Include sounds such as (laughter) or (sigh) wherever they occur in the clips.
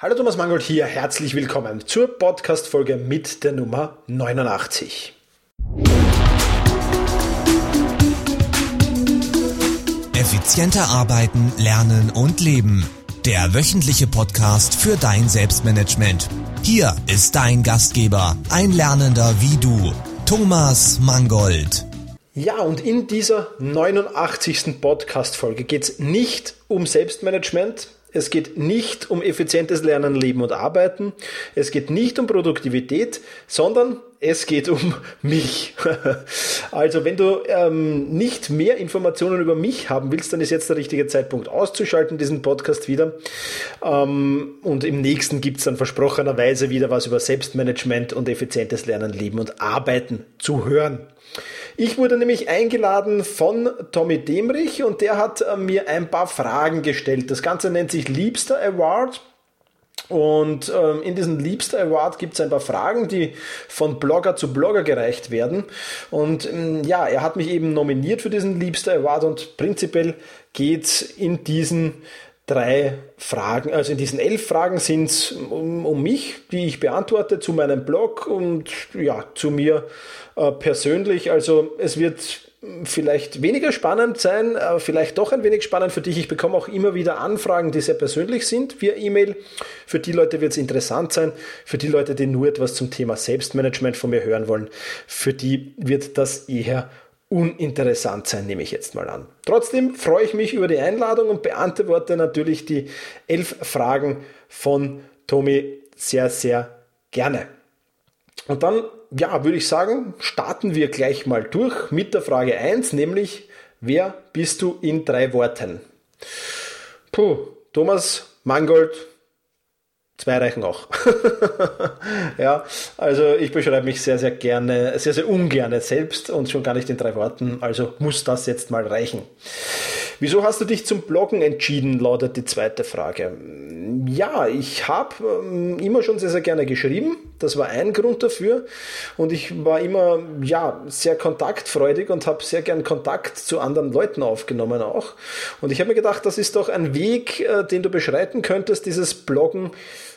Hallo Thomas Mangold hier, herzlich willkommen zur Podcast-Folge mit der Nummer 89. Effizienter arbeiten, lernen und leben. Der wöchentliche Podcast für dein Selbstmanagement. Hier ist dein Gastgeber, ein Lernender wie du, Thomas Mangold. Ja, und in dieser 89. Podcast-Folge geht es nicht um Selbstmanagement, es geht nicht um effizientes Lernen, Leben und Arbeiten. Es geht nicht um Produktivität, sondern es geht um (laughs) mich. (laughs) also wenn du ähm, nicht mehr Informationen über mich haben willst, dann ist jetzt der richtige Zeitpunkt auszuschalten, diesen Podcast wieder. Ähm, und im nächsten gibt es dann versprochenerweise wieder was über Selbstmanagement und effizientes Lernen, Leben und Arbeiten zu hören. Ich wurde nämlich eingeladen von Tommy Demrich und der hat äh, mir ein paar Fragen gestellt. Das Ganze nennt sich Liebster Award. Und ähm, in diesem Liebster Award gibt es ein paar Fragen, die von Blogger zu Blogger gereicht werden. Und ähm, ja, er hat mich eben nominiert für diesen Liebster Award und prinzipiell geht es in diesen drei Fragen, also in diesen elf Fragen sind es um, um, mich, die ich beantworte, zu meinem Blog und ja, zu mir äh, persönlich. Also es wird vielleicht weniger spannend sein, äh, vielleicht doch ein wenig spannend für dich. Ich bekomme auch immer wieder Anfragen, die sehr persönlich sind via E-Mail. Für die Leute wird es interessant sein. Für die Leute, die nur etwas zum Thema Selbstmanagement von mir hören wollen, für die wird das eher uninteressant sein, nehme ich jetzt mal an. Trotzdem freue ich mich über die Einladung und beantworte natürlich die elf Fragen von Tommy sehr, sehr gerne. Und dann, ja, würde ich sagen, starten wir gleich mal durch mit der Frage 1, nämlich, wer bist du in drei Worten? Puh, Thomas Mangold, Zwei reichen auch. (laughs) ja, also ich beschreibe mich sehr, sehr gerne, sehr, sehr ungerne selbst und schon gar nicht in drei Worten. Also muss das jetzt mal reichen. Wieso hast du dich zum Bloggen entschieden, lautet die zweite Frage. Ja, ich habe ähm, immer schon sehr, sehr gerne geschrieben. Das war ein Grund dafür. Und ich war immer ja, sehr kontaktfreudig und habe sehr gern Kontakt zu anderen Leuten aufgenommen auch. Und ich habe mir gedacht, das ist doch ein Weg, äh, den du beschreiten könntest, dieses Bloggen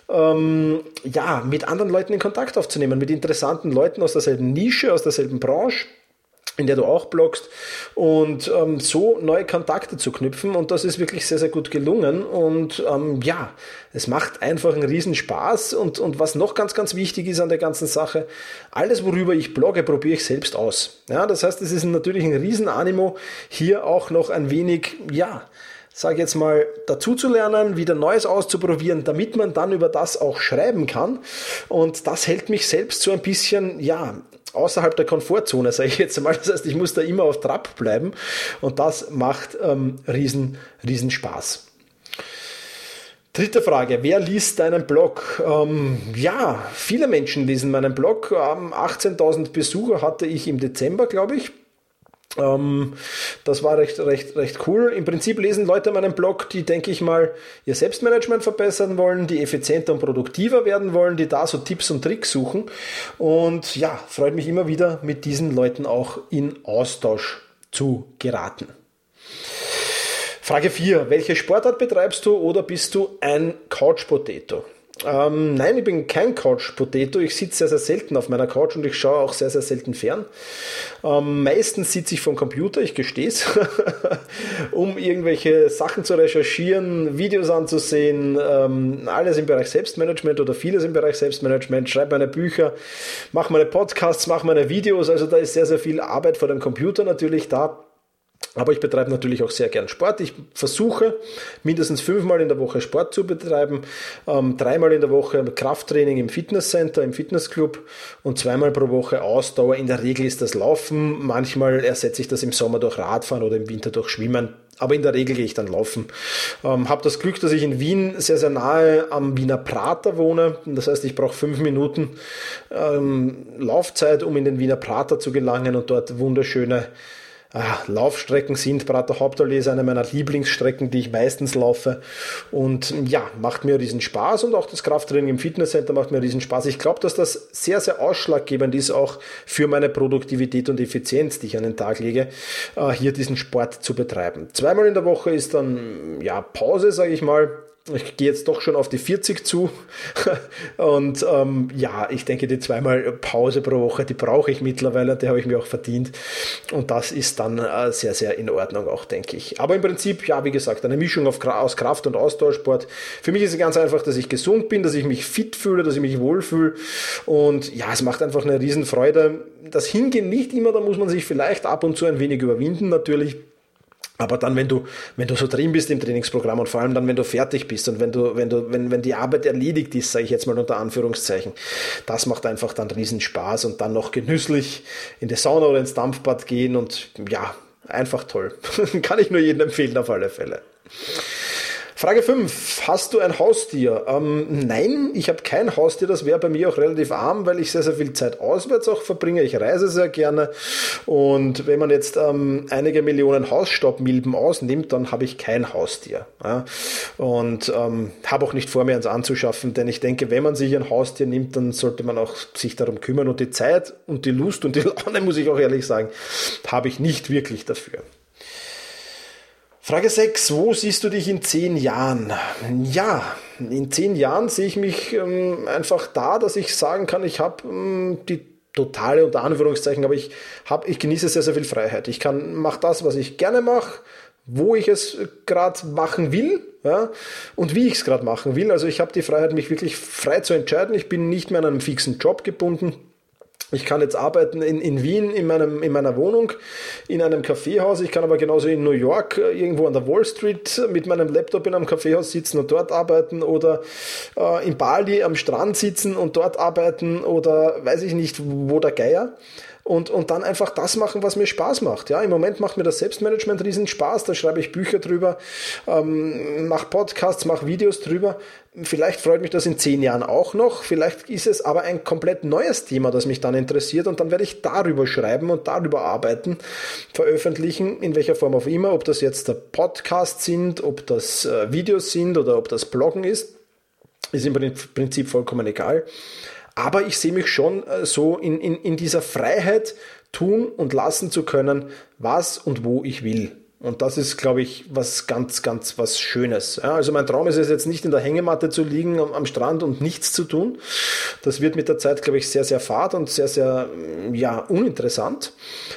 ähm, ja, mit anderen Leuten in Kontakt aufzunehmen, mit interessanten Leuten aus derselben Nische, aus derselben Branche in der du auch bloggst und ähm, so neue Kontakte zu knüpfen und das ist wirklich sehr, sehr gut gelungen und ähm, ja, es macht einfach einen riesen Spaß und, und was noch ganz, ganz wichtig ist an der ganzen Sache, alles worüber ich blogge, probiere ich selbst aus. Ja, das heißt, es ist natürlich ein riesen Animo, hier auch noch ein wenig, ja, sage jetzt mal, dazu zu lernen, wieder Neues auszuprobieren, damit man dann über das auch schreiben kann. Und das hält mich selbst so ein bisschen, ja, außerhalb der Komfortzone, sage ich jetzt mal. Das heißt, ich muss da immer auf Trab bleiben und das macht ähm, riesen, riesen Spaß. Dritte Frage, wer liest deinen Blog? Ähm, ja, viele Menschen lesen meinen Blog. Ähm, 18.000 Besucher hatte ich im Dezember, glaube ich. Ähm, das war recht, recht, recht cool. Im Prinzip lesen Leute meinen Blog, die, denke ich mal, ihr Selbstmanagement verbessern wollen, die effizienter und produktiver werden wollen, die da so Tipps und Tricks suchen. Und ja, freut mich immer wieder, mit diesen Leuten auch in Austausch zu geraten. Frage 4. Welche Sportart betreibst du oder bist du ein Couch Potato? Ähm, nein, ich bin kein Couch Potato. Ich sitze sehr, sehr selten auf meiner Couch und ich schaue auch sehr, sehr selten fern. Ähm, meistens sitze ich vom Computer, ich gestehe es, (laughs) um irgendwelche Sachen zu recherchieren, Videos anzusehen, ähm, alles im Bereich Selbstmanagement oder vieles im Bereich Selbstmanagement. Schreibe meine Bücher, mache meine Podcasts, mache meine Videos. Also da ist sehr, sehr viel Arbeit vor dem Computer natürlich da. Aber ich betreibe natürlich auch sehr gern Sport. Ich versuche mindestens fünfmal in der Woche Sport zu betreiben, ähm, dreimal in der Woche Krafttraining im Fitnesscenter, im Fitnessclub und zweimal pro Woche Ausdauer. In der Regel ist das Laufen. Manchmal ersetze ich das im Sommer durch Radfahren oder im Winter durch Schwimmen. Aber in der Regel gehe ich dann laufen. Ähm, habe das Glück, dass ich in Wien sehr, sehr nahe am Wiener Prater wohne. Das heißt, ich brauche fünf Minuten ähm, Laufzeit, um in den Wiener Prater zu gelangen und dort wunderschöne Ah, Laufstrecken sind. Prater Hauptallee ist eine meiner Lieblingsstrecken, die ich meistens laufe. Und ja, macht mir riesen Spaß und auch das Krafttraining im Fitnesscenter macht mir riesen Spaß. Ich glaube, dass das sehr, sehr ausschlaggebend ist, auch für meine Produktivität und Effizienz, die ich an den Tag lege, äh, hier diesen Sport zu betreiben. Zweimal in der Woche ist dann ja Pause, sage ich mal Ich gehe jetzt doch schon auf die 40 zu. (laughs) Und ähm, ja, ich denke, die zweimal Pause pro Woche, die brauche ich mittlerweile, die habe ich mir auch verdient. Und das ist dann äh, sehr, sehr in Ordnung auch, denke ich. Aber im Prinzip, ja, wie gesagt, eine Mischung auf, aus Kraft- und Ausdauersport. Für mich ist es ganz einfach, dass ich gesund bin, dass ich mich fit fühle, dass ich mich wohlfühle. Und ja, es macht einfach eine Riesenfreude. Das Hingehen nicht immer, da muss man sich vielleicht ab und zu ein wenig überwinden, natürlich. Aber dann, wenn du, wenn du so drin bist im Trainingsprogramm und vor allem dann, wenn du fertig bist und wenn du, wenn du, wenn, wenn die Arbeit erledigt ist, sage ich jetzt mal unter Anführungszeichen, das macht einfach dann riesen Spaß und dann noch genüsslich in die Sauna oder ins Dampfbad gehen und ja, einfach toll. (laughs) Kann ich nur jedem empfehlen auf alle Fälle. Frage 5. Hast du ein Haustier? Ähm, nein, ich habe kein Haustier. Das wäre bei mir auch relativ arm, weil ich sehr, sehr viel Zeit auswärts auch verbringe. Ich reise sehr gerne. Und wenn man jetzt ähm, einige Millionen Hausstaubmilben ausnimmt, dann habe ich kein Haustier. Ja? Und ähm, habe auch nicht vor, mir eins anzuschaffen, denn ich denke, wenn man sich ein Haustier nimmt, dann sollte man auch sich darum kümmern. Und die Zeit und die Lust und die Laune, (laughs) muss ich auch ehrlich sagen, habe ich nicht wirklich dafür. Frage 6. Wo siehst du dich in zehn Jahren? Ja, in zehn Jahren sehe ich mich ähm, einfach da, dass ich sagen kann, ich habe ähm, die totale unter Anführungszeichen, aber ich habe, ich genieße sehr, sehr viel Freiheit. Ich kann, mache das, was ich gerne mache, wo ich es gerade machen will, ja, und wie ich es gerade machen will. Also ich habe die Freiheit, mich wirklich frei zu entscheiden. Ich bin nicht mehr an einem fixen Job gebunden. Ich kann jetzt arbeiten in, in Wien in, meinem, in meiner Wohnung, in einem Kaffeehaus. Ich kann aber genauso in New York äh, irgendwo an der Wall Street mit meinem Laptop in einem Kaffeehaus sitzen und dort arbeiten oder äh, in Bali am Strand sitzen und dort arbeiten oder weiß ich nicht, wo der Geier und, und dann einfach das machen, was mir Spaß macht. Ja, im Moment macht mir das Selbstmanagement riesen Spaß, da schreibe ich Bücher drüber, ähm, mache Podcasts, mache Videos drüber. Vielleicht freut mich das in zehn Jahren auch noch, vielleicht ist es aber ein komplett neues Thema, das mich dann interessiert und dann werde ich darüber schreiben und darüber arbeiten, veröffentlichen, in welcher Form auch immer, ob das jetzt der Podcast sind, ob das äh, Videos sind oder ob das Bloggen ist, ist im Prinzip vollkommen egal. Aber ich sehe mich schon äh, so in, in, in dieser Freiheit tun und lassen zu können, was und wo ich will. Und das ist, glaube ich, was ganz, ganz was Schönes. Ja, also mein Traum ist es jetzt nicht in der Hängematte zu liegen am, am, Strand und nichts zu tun. Das wird mit der Zeit, glaube ich, sehr, sehr fad und sehr, sehr, ja, uninteressant.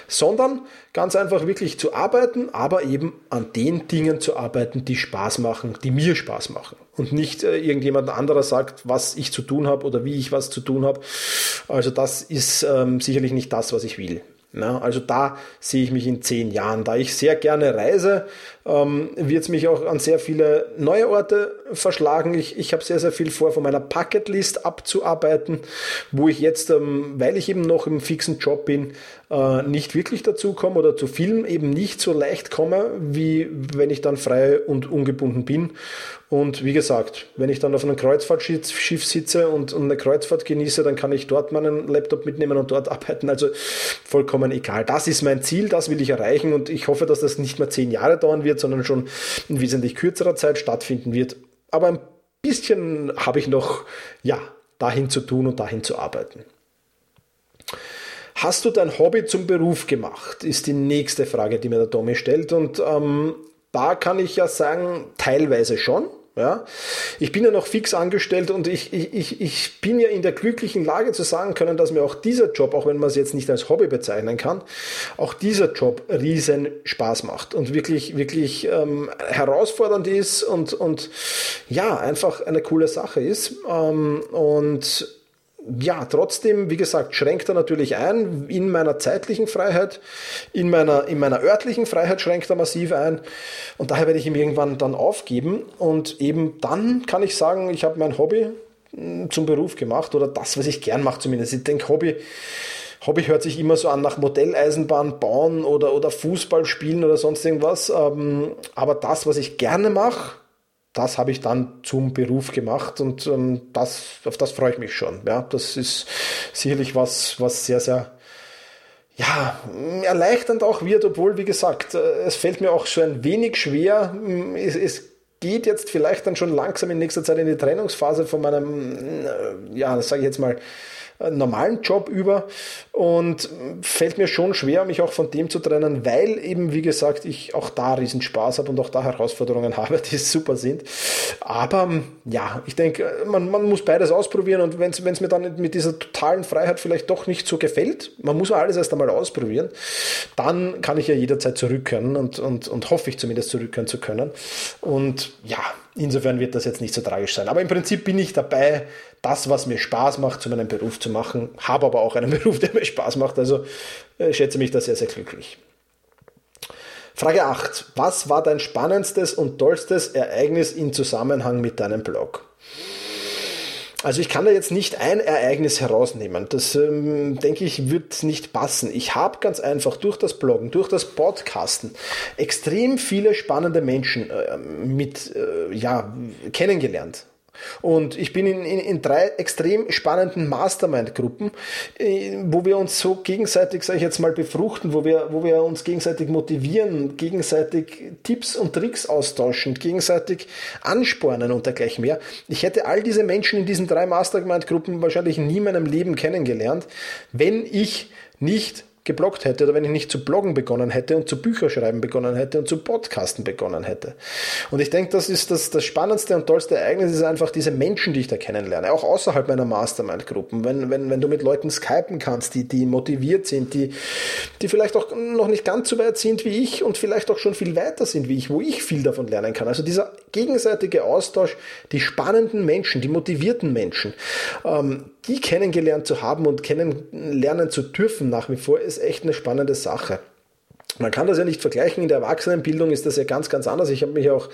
Sondern ganz einfach wirklich zu arbeiten, aber eben an den Dingen zu arbeiten, die Spaß machen, die mir Spaß machen. Und nicht äh, irgendjemand anderer sagt, was ich zu tun habe oder wie ich was zu tun habe. Also das ist ähm, sicherlich nicht das, was ich will. Also da sehe ich mich in zehn Jahren. Da ich sehr gerne reise, ähm, wird es mich auch an sehr viele neue Orte verschlagen. Ich, ich habe sehr, sehr viel vor, von meiner Bucketlist abzuarbeiten, wo ich jetzt, ähm, weil ich eben noch im fixen Job bin, äh, nicht wirklich dazu komme oder zu Filmen eben nicht so leicht komme, wie wenn ich dann frei und ungebunden bin. Und wie gesagt, wenn ich dann auf einem Kreuzfahrtschiff sitze und, und eine Kreuzfahrt genieße, dann kann ich dort meinen Laptop mitnehmen und dort (laughs) arbeiten. Also vollkommen egal. Das ist mein Ziel, das will ich erreichen und ich hoffe, dass das nicht mehr zehn Jahre dauern wird, sondern schon in wesentlich kürzerer Zeit stattfinden wird. Aber ein bisschen habe ich noch, ja, dahin zu tun und dahin zu arbeiten. Hast du dein Hobby zum Beruf gemacht? Ist die nächste Frage, die mir der Tommy stellt. Und ähm, da kann ich ja sagen, teilweise schon. Ja, ich bin ja noch fix angestellt und ich, ich, ich bin ja in der glücklichen Lage zu sagen können, dass mir auch dieser Job, auch wenn man es jetzt nicht als Hobby bezeichnen kann, auch dieser Job riesen Spaß macht und wirklich, wirklich ähm, herausfordernd ist und, und ja, einfach eine coole Sache ist. Ähm, und ja, trotzdem, wie gesagt, schränkt er natürlich ein. In meiner zeitlichen Freiheit, in meiner, in meiner örtlichen Freiheit schränkt er massiv ein. Und daher werde ich ihm irgendwann dann aufgeben. Und eben dann kann ich sagen, ich habe mein Hobby hm, zum Beruf gemacht oder das, was ich gern mache zumindest. Ich denke, Hobby, Hobby hört sich immer so an nach Modelleisenbahn bauen oder, oder Fußball spielen oder sonst irgendwas, ähm, aber das, was ich gerne mache, das habe ich dann zum Beruf gemacht und ähm, das, auf das freue ich mich schon. Ja, das ist sicherlich was, was sehr, sehr ja, erleichternd auch wird, obwohl, wie gesagt, äh, es fällt mir auch so ein wenig schwer. Es, es geht jetzt vielleicht dann schon langsam in nächster Zeit in die Trennungsphase von meinem, äh, ja, das sage ich jetzt mal, normalen Job über und fällt mir schon schwer, mich auch von dem zu trennen, weil eben, wie gesagt, ich auch da riesen Spaß habe und auch da Herausforderungen (laughs) habe, die super sind. Aber ja, ich denke, man, man muss beides ausprobieren und wenn es mir dann mit dieser totalen Freiheit vielleicht doch nicht so gefällt, man muss alles erst einmal ausprobieren, dann kann ich ja jederzeit zurückkehren und, und, und hoffe ich zumindest zurückkehren zu können. Und ja, insofern wird das jetzt nicht so tragisch sein. Aber im Prinzip bin ich dabei, das, was mir Spaß macht, zu meinem Beruf zu machen, habe aber auch einen (laughs) Beruf, der mir Spaß macht. Also äh, schätze mich da sehr, sehr glücklich. Frage 8. Was war dein spannendstes und tollstes Ereignis in Zusammenhang mit deinem Blog? Also ich kann da jetzt nicht ein Ereignis herausnehmen. Das ähm, denke ich wird nicht passen. Ich habe ganz einfach durch das Bloggen, durch das Podcasten extrem viele spannende Menschen äh, mit äh, ja kennengelernt. Und ich bin in, in, in drei extrem spannenden Mastermind-Gruppen, äh, wo wir uns so gegenseitig, sage ich jetzt mal, befruchten, wo wir, wo wir uns gegenseitig motivieren, gegenseitig Tipps und Tricks austauschen, gegenseitig anspornen und dergleichen mehr. Ich hätte all diese Menschen in diesen drei Mastermind-Gruppen wahrscheinlich nie in meinem Leben kennengelernt, wenn ich nicht gebloggt hätte oder wenn ich nicht zu bloggen begonnen hätte und zu Bücherschreiben begonnen hätte und zu Podcasten begonnen hätte. Und ich denke, das ist das, das spannendste und tollste Ereignis ist einfach diese Menschen, die ich da kennenlerne, auch außerhalb meiner Mastermind-Gruppen. Wenn, wenn, wenn du mit Leuten skypen kannst, die, die motiviert sind, die, die vielleicht auch noch nicht ganz so weit sind wie ich und vielleicht auch schon viel weiter sind wie ich, wo ich viel davon lernen kann. Also dieser gegenseitige Austausch, die spannenden Menschen, die motivierten Menschen, ähm, die kennengelernt zu haben und kennenlernen zu dürfen nach wie vor, ist echt eine spannende Sache. Man kann das ja nicht vergleichen. In der Erwachsenenbildung ist das ja ganz, ganz anders. Ich habe mich auch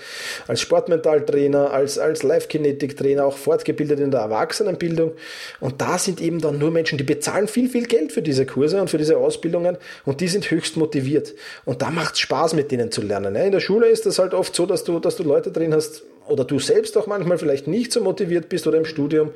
als Sportmentaltrainer, als, als Live-Kinetik-Trainer auch fortgebildet in der Erwachsenenbildung. Und da sind eben dann nur Menschen, die bezahlen viel, viel Geld für diese Kurse und für diese Ausbildungen und die sind höchst motiviert. Und da macht es Spaß, mit denen zu lernen. In der Schule ist das halt oft so, dass du, dass du Leute drin hast, oder du selbst auch manchmal vielleicht nicht so motiviert bist oder im Studium.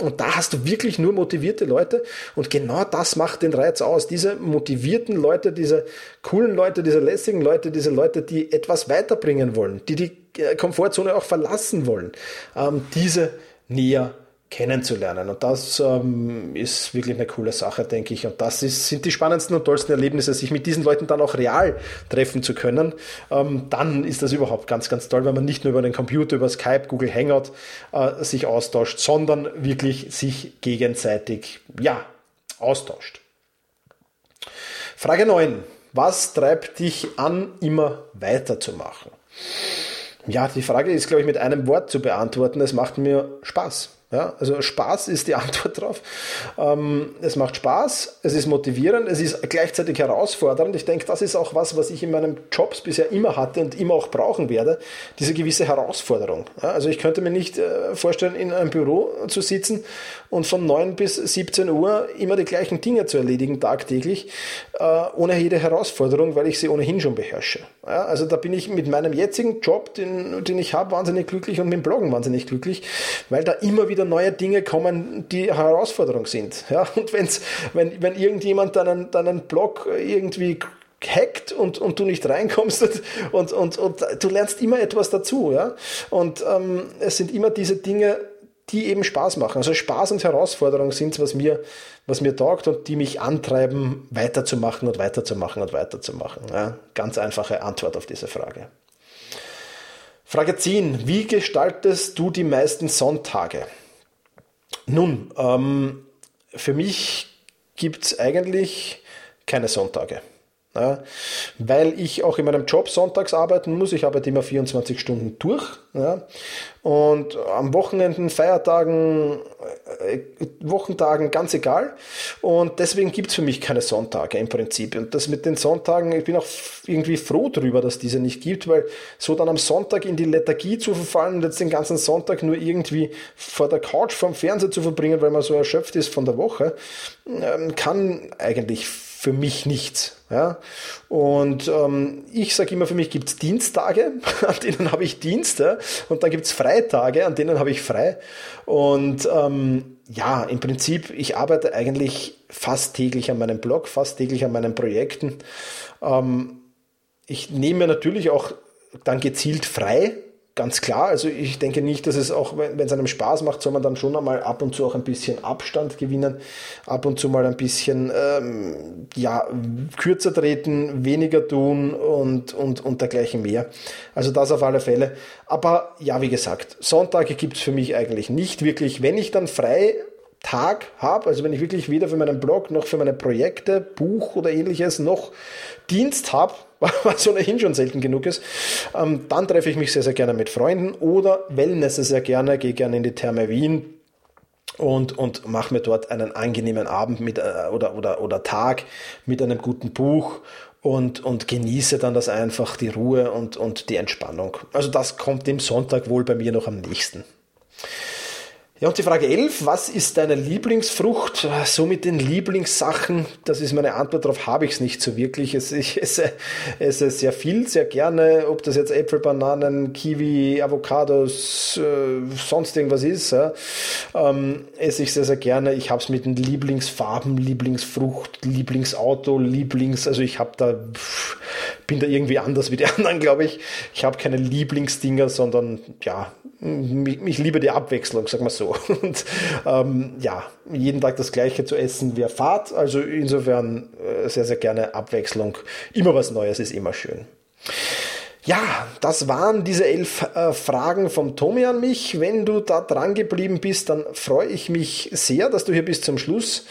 Und da hast du wirklich nur motivierte Leute. Und genau das macht den Reiz aus. Diese motivierten Leute, diese coolen Leute, diese lässigen Leute, diese Leute, die etwas weiterbringen wollen, die die äh, Komfortzone auch verlassen wollen, ähm, diese näher kennenzulernen. Und das ähm, ist wirklich eine coole Sache, denke ich. Und das ist, sind die spannendsten und tollsten Erlebnisse, sich mit diesen Leuten dann auch real treffen zu können. Ähm, dann ist das überhaupt ganz, ganz toll, wenn man nicht nur über den Computer, über Skype, Google Hangout äh, sich austauscht, sondern wirklich sich gegenseitig, ja, austauscht. Frage 9. Was treibt dich an, immer weiterzumachen? Ja, die Frage ist, glaube ich, mit einem Wort zu beantworten. Es macht mir Spaß. Ja, also Spaß ist die (laughs) Antwort drauf. Ähm, es macht Spaß, es ist motivierend, es ist gleichzeitig herausfordernd. Ich denke, das ist auch was, was ich in meinen Jobs bisher immer hatte und immer auch brauchen werde, diese gewisse Herausforderung. Ja, also ich könnte mir nicht äh, vorstellen, in einem Büro zu sitzen und von 9 bis 17 Uhr immer die gleichen Dinge zu erledigen tagtäglich, äh, ohne jede Herausforderung, weil ich sie ohnehin schon beherrsche. Ja, also da bin ich mit meinem jetzigen Job, den, den ich habe, wahnsinnig glücklich und mit dem Bloggen wahnsinnig glücklich, weil da immer wieder neue Dinge kommen, die Herausforderung sind. Ja, (laughs) und wenn's, wenn, wenn irgendjemand deinen, deinen Blog irgendwie hackt und, und du nicht reinkommst und, und, und, du lernst immer etwas dazu. Ja? Und ähm, es sind immer diese Dinge, die eben Spaß machen. Also Spaß und Herausforderung sind was mir, was mir taugt und die mich antreiben, weiterzumachen und weiterzumachen und weiterzumachen. Ja, ganz einfache Antwort auf diese Frage. Frage 10. Wie gestaltest du die meisten Sonntage? Nun, ähm, für mich gibt es eigentlich keine Sonntage. Ja, weil ich auch in meinem Job sonntags arbeiten muss. Ich arbeite immer 24 Stunden durch. Ja, und am Wochenenden, Feiertagen, Wochentagen, ganz egal. Und deswegen gibt es für mich keine Sonntage im Prinzip. Und das mit den Sonntagen, ich bin auch irgendwie froh darüber, dass diese nicht gibt, weil so dann am Sonntag in die Lethargie zu verfallen und jetzt den ganzen Sonntag nur irgendwie vor der Couch vorm Fernseher zu verbringen, weil man so erschöpft ist von der Woche, ähm, kann eigentlich für mich nichts. Ja? Und ähm, ich sage immer, für mich gibt es Dienstage, (laughs) an denen habe ich Dienste und dann gibt es Freitage, an denen habe ich frei. Und ähm, ja, im Prinzip, ich arbeite eigentlich fast täglich an meinem Blog, fast täglich an meinen Projekten. Ähm, ich nehme natürlich auch dann gezielt frei, ganz klar. Also ich denke nicht, dass es auch, wenn es einem Spaß macht, soll man dann schon einmal ab und zu auch ein bisschen Abstand gewinnen, ab und zu mal ein bisschen ähm, ja, kürzer treten, weniger tun und, und, und dergleichen mehr. Also das auf alle Fälle. Aber ja, wie gesagt, Sonntage gibt es für mich eigentlich nicht wirklich. Wenn ich dann frei Tag habe, also wenn ich wirklich weder für meinen Blog noch für meine Projekte, Buch oder ähnliches noch Dienst habe, (laughs) was ohnehin schon selten genug ist, ähm, dann treffe ich mich sehr, sehr gerne mit Freunden oder Wellness sehr gerne, gehe gerne in die Therme Wien und, und mache mir dort einen angenehmen Abend mit, äh, oder, oder, oder Tag mit einem guten Buch und, und genieße dann das einfach, die Ruhe und, und die Entspannung. Also das kommt dem Sonntag wohl bei mir noch am nächsten. Ja, und die Frage 11, was ist deine Lieblingsfrucht? So mit den Lieblingssachen, das ist meine Antwort darauf, habe ich es nicht so wirklich. Ich esse, esse sehr viel, sehr gerne, ob das jetzt Äpfel, Bananen, Kiwi, Avocados, äh, sonst irgendwas ist, ja, ähm, esse ich sehr, sehr gerne. Ich habe es mit den Lieblingsfarben, Lieblingsfrucht, Lieblingsauto, Lieblings, also ich habe da, bin da irgendwie anders wie die (laughs) anderen, glaube ich. Ich habe keine Lieblingsdinger, sondern ja, mich, mich liebe die Abwechslung, sag mal so. (laughs) Und ähm, ja, jeden Tag das Gleiche zu essen wäre Fahrt. Also insofern äh, sehr, sehr gerne Abwechslung. Immer was Neues ist immer schön. Ja, das waren diese elf äh, Fragen vom Tommy an mich. Wenn du da dran geblieben bist, dann freue ich mich sehr, dass du hier bis zum Schluss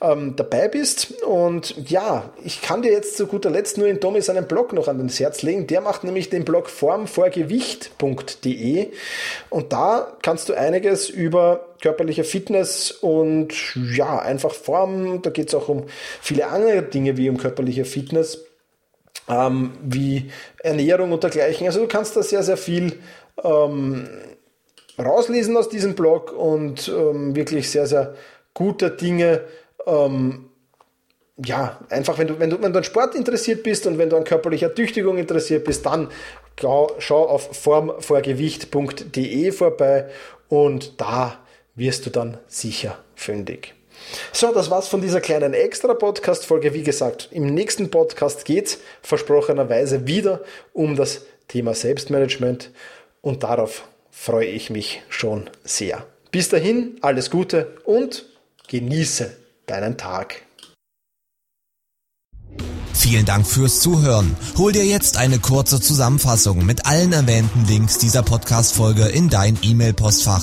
ähm, dabei bist. Und ja, ich kann dir jetzt zu guter Letzt nur in Tommy seinen Blog noch an das Herz legen. Der macht nämlich den Blog formvorgewicht.de und da kannst du einiges über körperliche Fitness und ja, einfach Form. Da geht es auch um viele andere Dinge wie um körperliche Fitness ähm, wie Ernährung und dergleichen. Also du kannst da sehr, sehr viel ähm, rauslesen aus diesem Blog und ähm, wirklich sehr, sehr gute Dinge. Ähm, ja, einfach wenn du, wenn du, wenn du an Sport interessiert bist und wenn du an körperlicher Tüchtigung interessiert bist, dann schau auf formvorgewicht.de vorbei und da wirst du dann sicher fündig. So, das war's von dieser kleinen Extra-Podcast-Folge. Wie gesagt, im nächsten Podcast geht's versprochenerweise wieder um das Thema Selbstmanagement und darauf freue ich mich schon sehr. Bis dahin, alles Gute und genieße deinen Tag. Vielen Dank fürs Zuhören. Hol dir jetzt eine kurze Zusammenfassung mit allen erwähnten Links dieser Podcast-Folge in dein E-Mail-Postfach